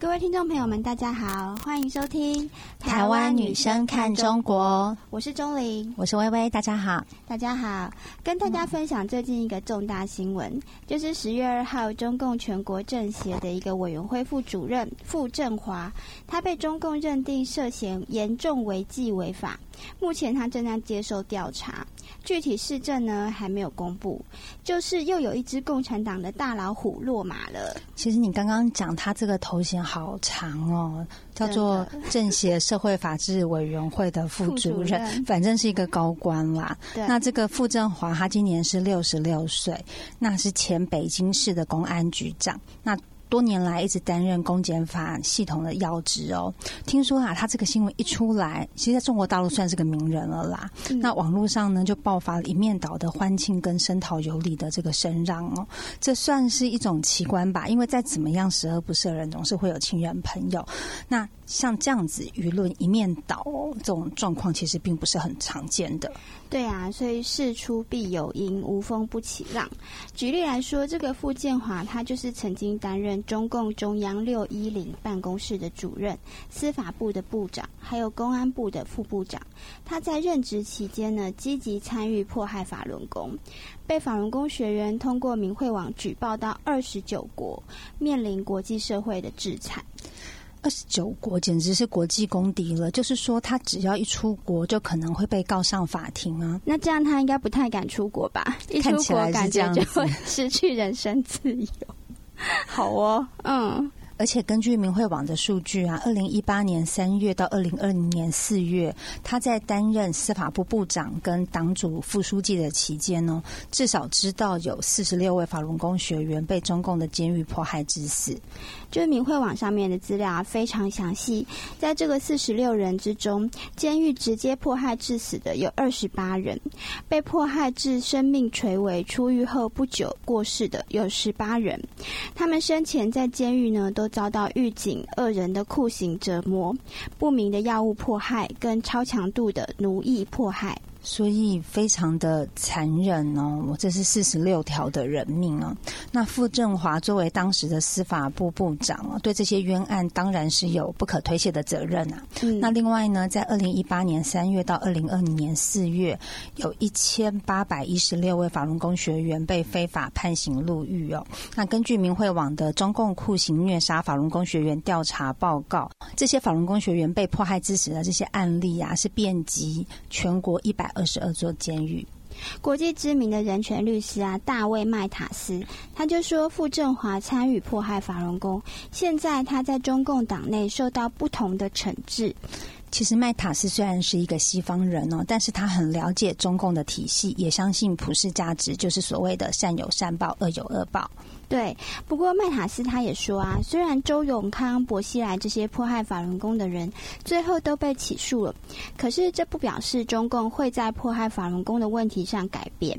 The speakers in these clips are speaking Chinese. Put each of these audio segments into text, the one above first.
各位听众朋友们，大家好，欢迎收听《台湾女生看中国》，我是钟玲，我是微微，大家好，大家好，跟大家分享最近一个重大新闻，就是十月二号，中共全国政协的一个委员会副主任傅政华，他被中共认定涉嫌严重违纪违法，目前他正在接受调查。具体市政呢还没有公布，就是又有一只共产党的大老虎落马了。其实你刚刚讲他这个头衔好长哦，叫做政协社会法制委员会的副主任，反正是一个高官啦。那这个傅政华他今年是六十六岁，那是前北京市的公安局长。那多年来一直担任公检法系统的要职哦。听说啊，他这个新闻一出来，其实在中国大陆算是个名人了啦。那网络上呢，就爆发了一面倒的欢庆跟声讨有理的这个声让哦。这算是一种奇观吧？因为再怎么样十恶不赦人，总是会有亲人朋友。那像这样子舆论一面倒这种状况，其实并不是很常见的。对啊，所以事出必有因，无风不起浪。举例来说，这个傅建华，他就是曾经担任中共中央六一零办公室的主任、司法部的部长，还有公安部的副部长。他在任职期间呢，积极参与迫害法轮功，被法轮功学员通过明慧网举报到二十九国，面临国际社会的制裁。二十九国简直是国际公敌了，就是说他只要一出国，就可能会被告上法庭啊。那这样他应该不太敢出国吧？一出国感觉就会失去人身自由。好哦，嗯。而且根据明慧网的数据啊，二零一八年三月到二零二零年四月，他在担任司法部部长跟党组副书记的期间呢，至少知道有四十六位法轮功学员被中共的监狱迫害致死。就是明慧网上面的资料啊，非常详细。在这个四十六人之中，监狱直接迫害致死的有二十八人，被迫害致生命垂危、出狱后不久过世的有十八人。他们生前在监狱呢都。遭到狱警恶人的酷刑折磨、不明的药物迫害跟超强度的奴役迫害。所以非常的残忍哦，我这是四十六条的人命啊。那傅政华作为当时的司法部部长啊，对这些冤案当然是有不可推卸的责任啊。那另外呢，在二零一八年三月到二零二零年四月，有一千八百一十六位法轮功学员被非法判刑入狱哦。那根据明慧网的中共酷刑虐杀法轮功学员调查报告，这些法轮功学员被迫害致死的这些案例啊，是遍及全国一百。二十二座监狱，国际知名的人权律师啊，大卫麦塔斯，他就说，傅政华参与迫害法轮功，现在他在中共党内受到不同的惩治。其实麦塔斯虽然是一个西方人哦，但是他很了解中共的体系，也相信普世价值就是所谓的善有善报，恶有恶报。对，不过麦塔斯他也说啊，虽然周永康、薄熙来这些迫害法轮功的人最后都被起诉了，可是这不表示中共会在迫害法轮功的问题上改变。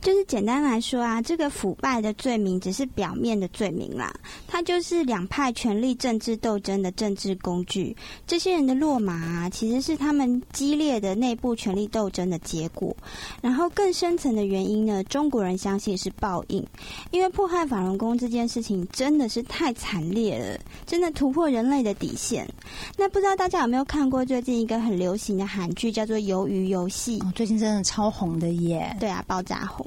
就是简单来说啊，这个腐败的罪名只是表面的罪名啦，它就是两派权力政治斗争的政治工具。这些人的落马啊，其实是他们激烈的内部权力斗争的结果。然后更深层的原因呢，中国人相信是报应，因为迫害法轮功这件事情真的是太惨烈了，真的突破人类的底线。那不知道大家有没有看过最近一个很流行的韩剧，叫做《鱿鱼游戏》？哦，最近真的超红的耶！对啊，爆炸红。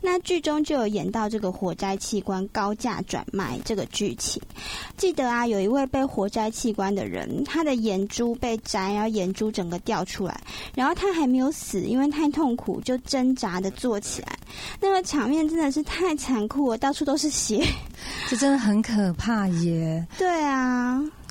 那剧中就有演到这个火灾器官高价转卖这个剧情。记得啊，有一位被火灾器官的人，他的眼珠被摘，然后眼珠整个掉出来，然后他还没有死，因为太痛苦，就挣扎的坐起来。那个场面真的是太残酷了，到处都是血，这真的很可怕耶。对啊。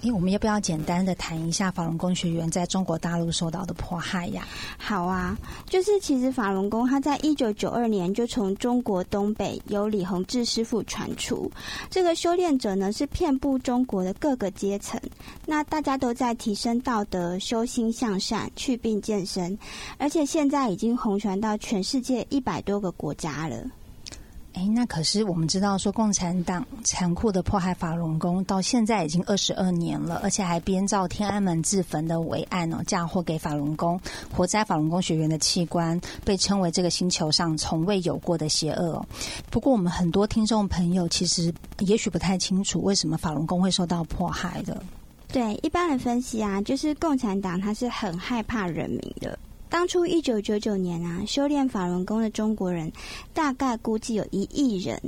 因为我们要不要简单的谈一下法轮功学员在中国大陆受到的迫害呀？好啊，就是其实法轮功他在一九九二年就从中国东北由李洪志师傅传出，这个修炼者呢是遍布中国的各个阶层，那大家都在提升道德、修心向善、去病健身，而且现在已经红传到全世界一百多个国家了。哎，那可是我们知道说，共产党残酷的迫害法轮功，到现在已经二十二年了，而且还编造天安门自焚的伪案哦，嫁祸给法轮功，活摘法轮功学员的器官，被称为这个星球上从未有过的邪恶。不过，我们很多听众朋友其实也许不太清楚，为什么法轮功会受到迫害的。对一般的分析啊，就是共产党他是很害怕人民的。当初一九九九年啊，修炼法轮功的中国人大概估计有一亿人，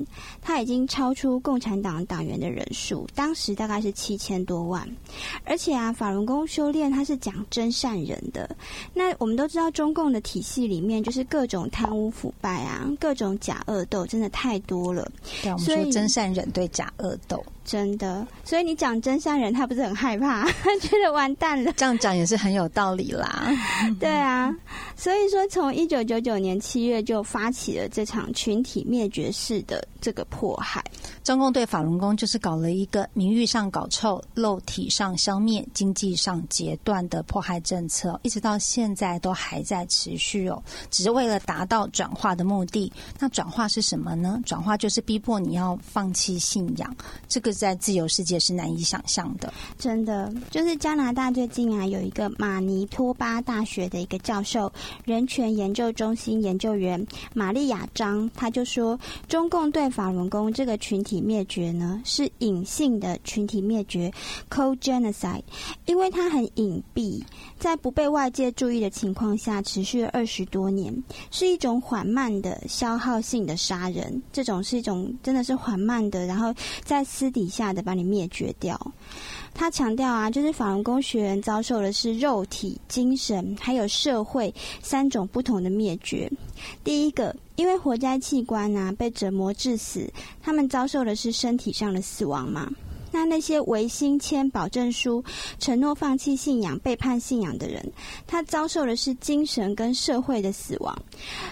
他已经超出共产党党员的人数，当时大概是七千多万。而且啊，法轮功修炼它是讲真善人的。那我们都知道，中共的体系里面就是各种贪污腐败啊，各种假恶斗，真的太多了。对，我们说真善人对假恶斗。真的，所以你讲真善人，他不是很害怕，觉得完蛋了。这样讲也是很有道理啦。对啊，所以说从一九九九年七月就发起了这场群体灭绝式的这个迫害。中共对法轮功就是搞了一个名誉上搞臭、肉体上消灭、经济上截断的迫害政策，一直到现在都还在持续哦。只是为了达到转化的目的。那转化是什么呢？转化就是逼迫你要放弃信仰。这个。在自由世界是难以想象的，真的。就是加拿大最近啊，有一个马尼托巴大学的一个教授，人权研究中心研究员玛丽亚张，他就说，中共对法轮功这个群体灭绝呢，是隐性的群体灭绝 （co genocide），因为它很隐蔽，在不被外界注意的情况下，持续了二十多年，是一种缓慢的消耗性的杀人。这种是一种真的是缓慢的，然后在私底。底下的把你灭绝掉。他强调啊，就是法轮功学员遭受的是肉体、精神还有社会三种不同的灭绝。第一个，因为活在器官啊被折磨致死，他们遭受的是身体上的死亡嘛。那那些违心签保证书、承诺放弃信仰、背叛信仰的人，他遭受的是精神跟社会的死亡。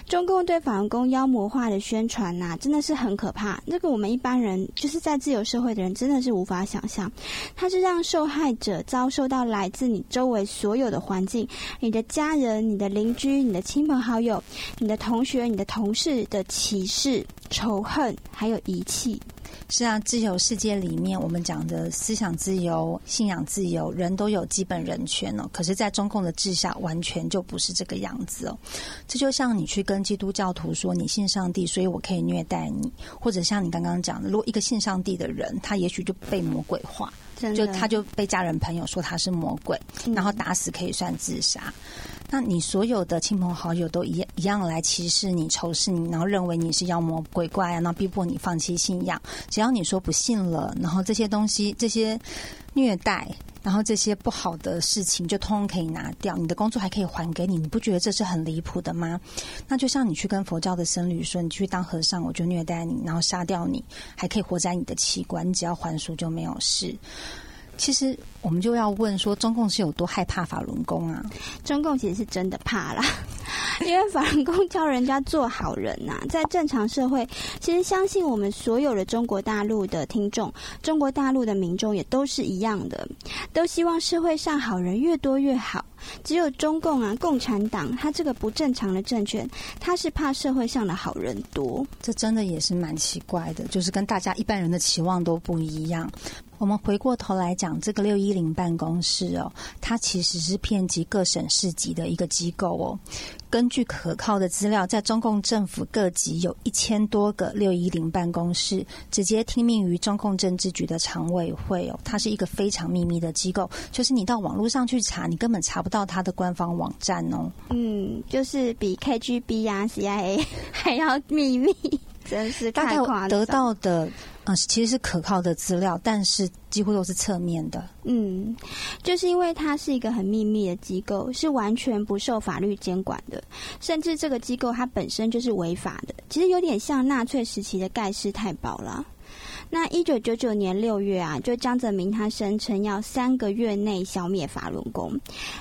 中共对法轮功妖魔化的宣传呐，真的是很可怕。那个我们一般人就是在自由社会的人，真的是无法想象。他是让受害者遭受到来自你周围所有的环境、你的家人、你的邻居、你的亲朋好友、你的同学、你的同事的歧视、仇恨，还有遗弃。是啊，自由世界里面，我们讲的思想自由、信仰自由，人都有基本人权哦。可是，在中共的治下，完全就不是这个样子哦。这就像你去跟基督教徒说你信上帝，所以我可以虐待你；或者像你刚刚讲的，如果一个信上帝的人，他也许就被魔鬼化，就他就被家人朋友说他是魔鬼，然后打死可以算自杀。那你所有的亲朋好友都一样一样来歧视你、仇视你，然后认为你是妖魔鬼怪啊，然后逼迫你放弃信仰。只要你说不信了，然后这些东西、这些虐待，然后这些不好的事情，就通通可以拿掉。你的工作还可以还给你，你不觉得这是很离谱的吗？那就像你去跟佛教的僧侣说，你去当和尚，我就虐待你，然后杀掉你，还可以活在你的器官，你只要还俗就没有事。其实我们就要问说，中共是有多害怕法轮功啊？中共其实是真的怕啦，因为法轮功教人家做好人呐。在正常社会，其实相信我们所有的中国大陆的听众，中国大陆的民众也都是一样的，都希望社会上好人越多越好。只有中共啊，共产党，他这个不正常的政权，他是怕社会上的好人多。这真的也是蛮奇怪的，就是跟大家一般人的期望都不一样。我们回过头来讲，这个六一零办公室哦，它其实是遍及各省市级的一个机构哦。根据可靠的资料，在中共政府各级有一千多个六一零办公室，直接听命于中共政治局的常委会哦。它是一个非常秘密的机构，就是你到网络上去查，你根本查不到它的官方网站哦。嗯，就是比 KGB 啊、CIA 还要秘密。真是太夸张。得到的啊，其实是可靠的资料，但是几乎都是侧面的。嗯，就是因为它是一个很秘密的机构，是完全不受法律监管的，甚至这个机构它本身就是违法的。其实有点像纳粹时期的盖世太保了。那一九九九年六月啊，就江泽民他声称要三个月内消灭法轮功，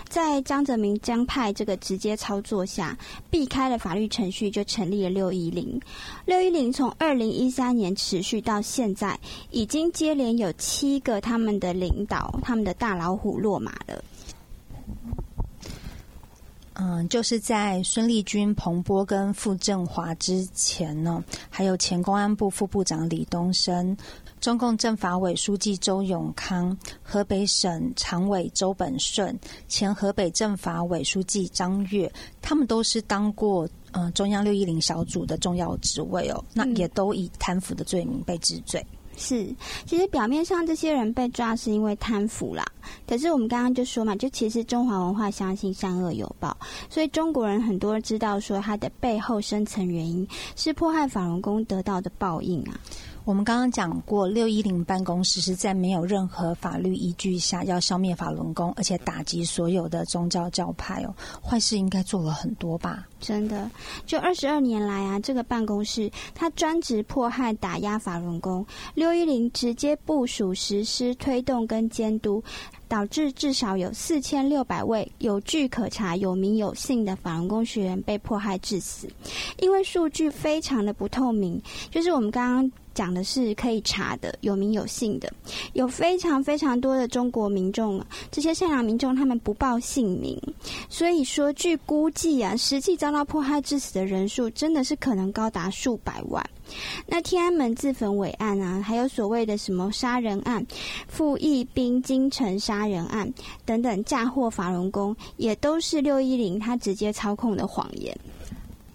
在江泽民江派这个直接操作下，避开了法律程序，就成立了六一零。六一零从二零一三年持续到现在，已经接连有七个他们的领导、他们的大老虎落马了。嗯，就是在孙立军、彭波跟傅政华之前呢，还有前公安部副部长李东升、中共政法委书记周永康、河北省常委周本顺、前河北政法委书记张悦，他们都是当过嗯中央六一零小组的重要职位哦，那也都以贪腐的罪名被治罪。是，其实表面上这些人被抓是因为贪腐啦，可是我们刚刚就说嘛，就其实中华文化相信善恶有报，所以中国人很多知道说它的背后深层原因是迫害法轮功得到的报应啊。我们刚刚讲过，六一零办公室是在没有任何法律依据下要消灭法轮功，而且打击所有的宗教教派哦，坏事应该做了很多吧？真的，就二十二年来啊，这个办公室他专职迫害打压法轮功，六一零直接部署实施推动跟监督，导致至少有四千六百位有据可查、有名有姓的法轮功学员被迫害致死，因为数据非常的不透明，就是我们刚刚。讲的是可以查的、有名有姓的，有非常非常多的中国民众，这些善良民众他们不报姓名，所以说据估计啊，实际遭到迫害致死的人数真的是可能高达数百万。那天安门自焚伟案啊，还有所谓的什么杀人案、傅义兵京城杀人案等等，嫁祸法轮功，也都是六一零他直接操控的谎言。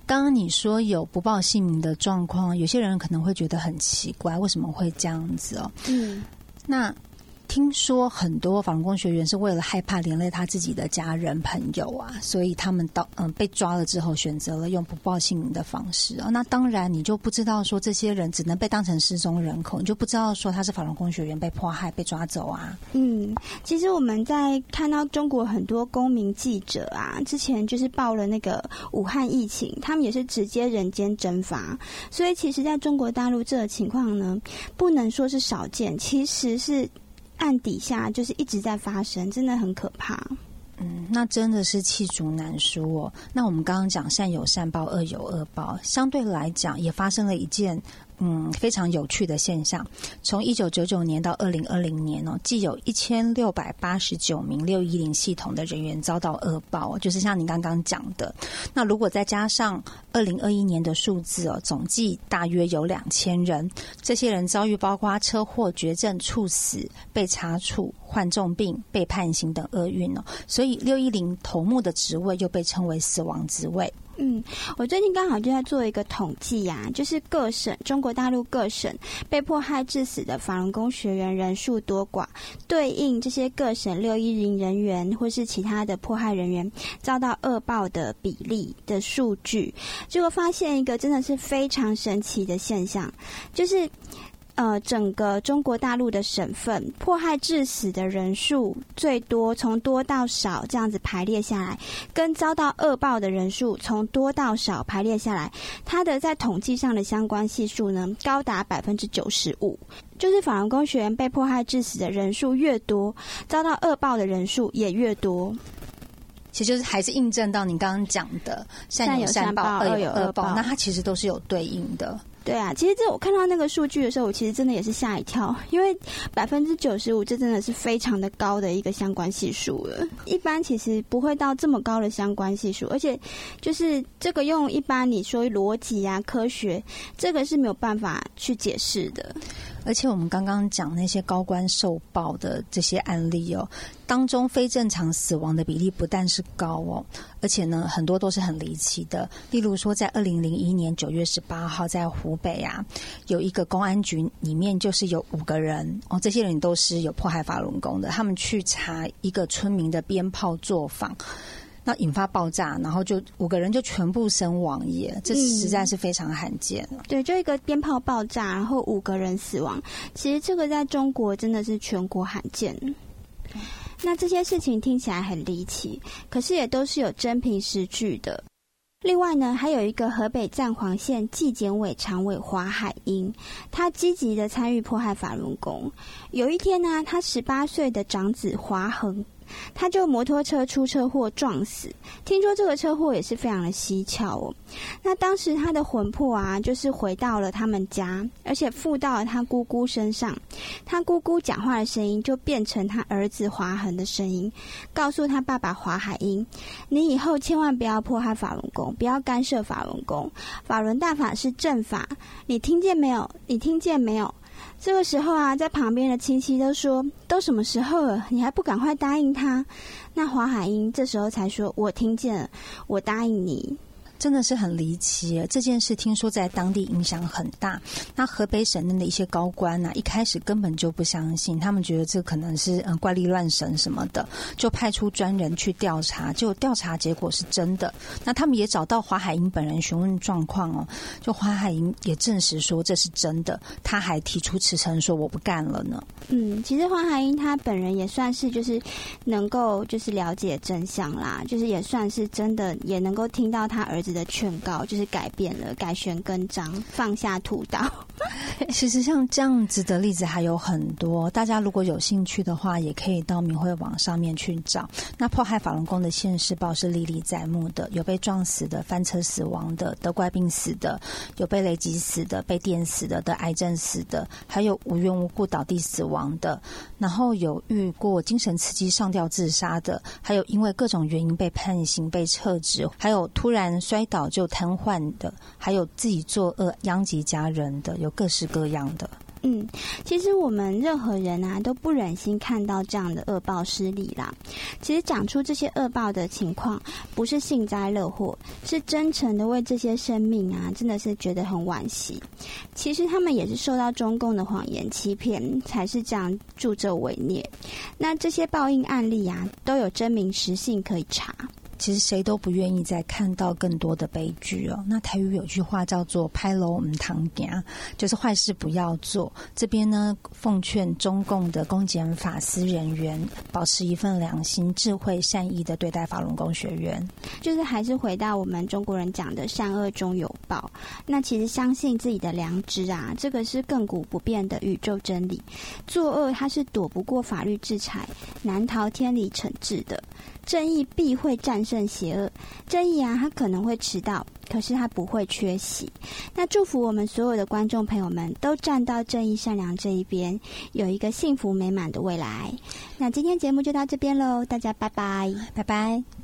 刚刚你说有不报姓名的状况，有些人可能会觉得很奇怪，为什么会这样子哦？嗯，那。听说很多法轮功学员是为了害怕连累他自己的家人朋友啊，所以他们到嗯被抓了之后，选择了用不报姓名的方式啊。那当然，你就不知道说这些人只能被当成失踪人口，你就不知道说他是法轮功学员被迫害、被抓走啊。嗯，其实我们在看到中国很多公民记者啊，之前就是报了那个武汉疫情，他们也是直接人间蒸发。所以，其实在中国大陆这个情况呢，不能说是少见，其实是。暗底下就是一直在发生，真的很可怕。嗯，那真的是气足难书哦。那我们刚刚讲善有善报，恶有恶报，相对来讲也发生了一件。嗯，非常有趣的现象。从一九九九年到二零二零年哦，既有一千六百八十九名六一零系统的人员遭到恶报，就是像你刚刚讲的。那如果再加上二零二一年的数字哦，总计大约有两千人。这些人遭遇包括车祸、绝症、猝死、被查处、患重病、被判刑等厄运哦。所以六一零头目的职位又被称为死亡职位。嗯，我最近刚好就在做一个统计呀，就是各省中国大陆各省被迫害致死的法轮功学员人数多寡，对应这些各省六一零人员或是其他的迫害人员遭到恶报的比例的数据，结果发现一个真的是非常神奇的现象，就是。呃，整个中国大陆的省份迫害致死的人数最多，从多到少这样子排列下来，跟遭到恶报的人数从多到少排列下来，它的在统计上的相关系数呢，高达百分之九十五。就是法轮功学员被迫害致死的人数越多，遭到恶报的人数也越多。其实就是还是印证到你刚刚讲的善有善报，恶有恶报，那它其实都是有对应的。对啊，其实这我看到那个数据的时候，我其实真的也是吓一跳，因为百分之九十五，这真的是非常的高的一个相关系数了。一般其实不会到这么高的相关系数，而且就是这个用一般你说逻辑啊、科学，这个是没有办法去解释的。而且我们刚刚讲那些高官受报的这些案例哦，当中非正常死亡的比例不但是高哦，而且呢很多都是很离奇的。例如说，在二零零一年九月十八号，在湖北啊，有一个公安局里面就是有五个人哦，这些人都是有迫害法轮功的，他们去查一个村民的鞭炮作坊。那引发爆炸，然后就五个人就全部身亡耶，这实在是非常罕见对，就一个鞭炮爆炸，然后五个人死亡，其实这个在中国真的是全国罕见。那这些事情听起来很离奇，可是也都是有真凭实据的。另外呢，还有一个河北赞皇县纪检委常委华海英，他积极的参与迫害法轮功。有一天呢，他十八岁的长子华恒。他就摩托车出车祸撞死。听说这个车祸也是非常的蹊跷哦。那当时他的魂魄啊，就是回到了他们家，而且附到了他姑姑身上。他姑姑讲话的声音就变成他儿子华恒的声音，告诉他爸爸华海英：“你以后千万不要迫害法轮功，不要干涉法轮功。法轮大法是正法，你听见没有？你听见没有？”这个时候啊，在旁边的亲戚都说：“都什么时候了，你还不赶快答应他？”那华海英这时候才说：“我听见了，我答应你。”真的是很离奇，这件事听说在当地影响很大。那河北省内的一些高官呢，一开始根本就不相信，他们觉得这可能是嗯怪力乱神什么的，就派出专人去调查，就调查结果是真的。那他们也找到华海英本人询问状况哦，就华海英也证实说这是真的，他还提出辞呈说我不干了呢。嗯，其实华海英他本人也算是就是能够就是了解真相啦，就是也算是真的也能够听到他儿子。的劝告就是改变了，改弦更张，放下屠刀。其实像这样子的例子还有很多，大家如果有兴趣的话，也可以到明慧网上面去找。那迫害法轮功的现世报是历历在目的，有被撞死的、翻车死亡的、得怪病死的，有被雷击死的、被电死的、得癌症死的，还有无缘无故倒地死亡的，然后有遇过精神刺激上吊自杀的，还有因为各种原因被判刑被撤职，还有突然摔倒就瘫痪的，还有自己作恶殃及家人的。有各式各样的。嗯，其实我们任何人啊都不忍心看到这样的恶报失礼啦。其实讲出这些恶报的情况，不是幸灾乐祸，是真诚的为这些生命啊，真的是觉得很惋惜。其实他们也是受到中共的谎言欺骗，才是这样助纣为虐。那这些报应案例啊，都有真名实姓可以查。其实谁都不愿意再看到更多的悲剧哦。那台语有句话叫做“拍楼唔堂行”，就是坏事不要做。这边呢，奉劝中共的公检法司人员保持一份良心、智慧、善意的对待法轮功学员。就是还是回到我们中国人讲的“善恶终有报”。那其实相信自己的良知啊，这个是亘古不变的宇宙真理。作恶它是躲不过法律制裁，难逃天理惩治的。正义必会战胜邪恶。正义啊，它可能会迟到，可是它不会缺席。那祝福我们所有的观众朋友们都站到正义善良这一边，有一个幸福美满的未来。那今天节目就到这边喽，大家拜拜，拜拜。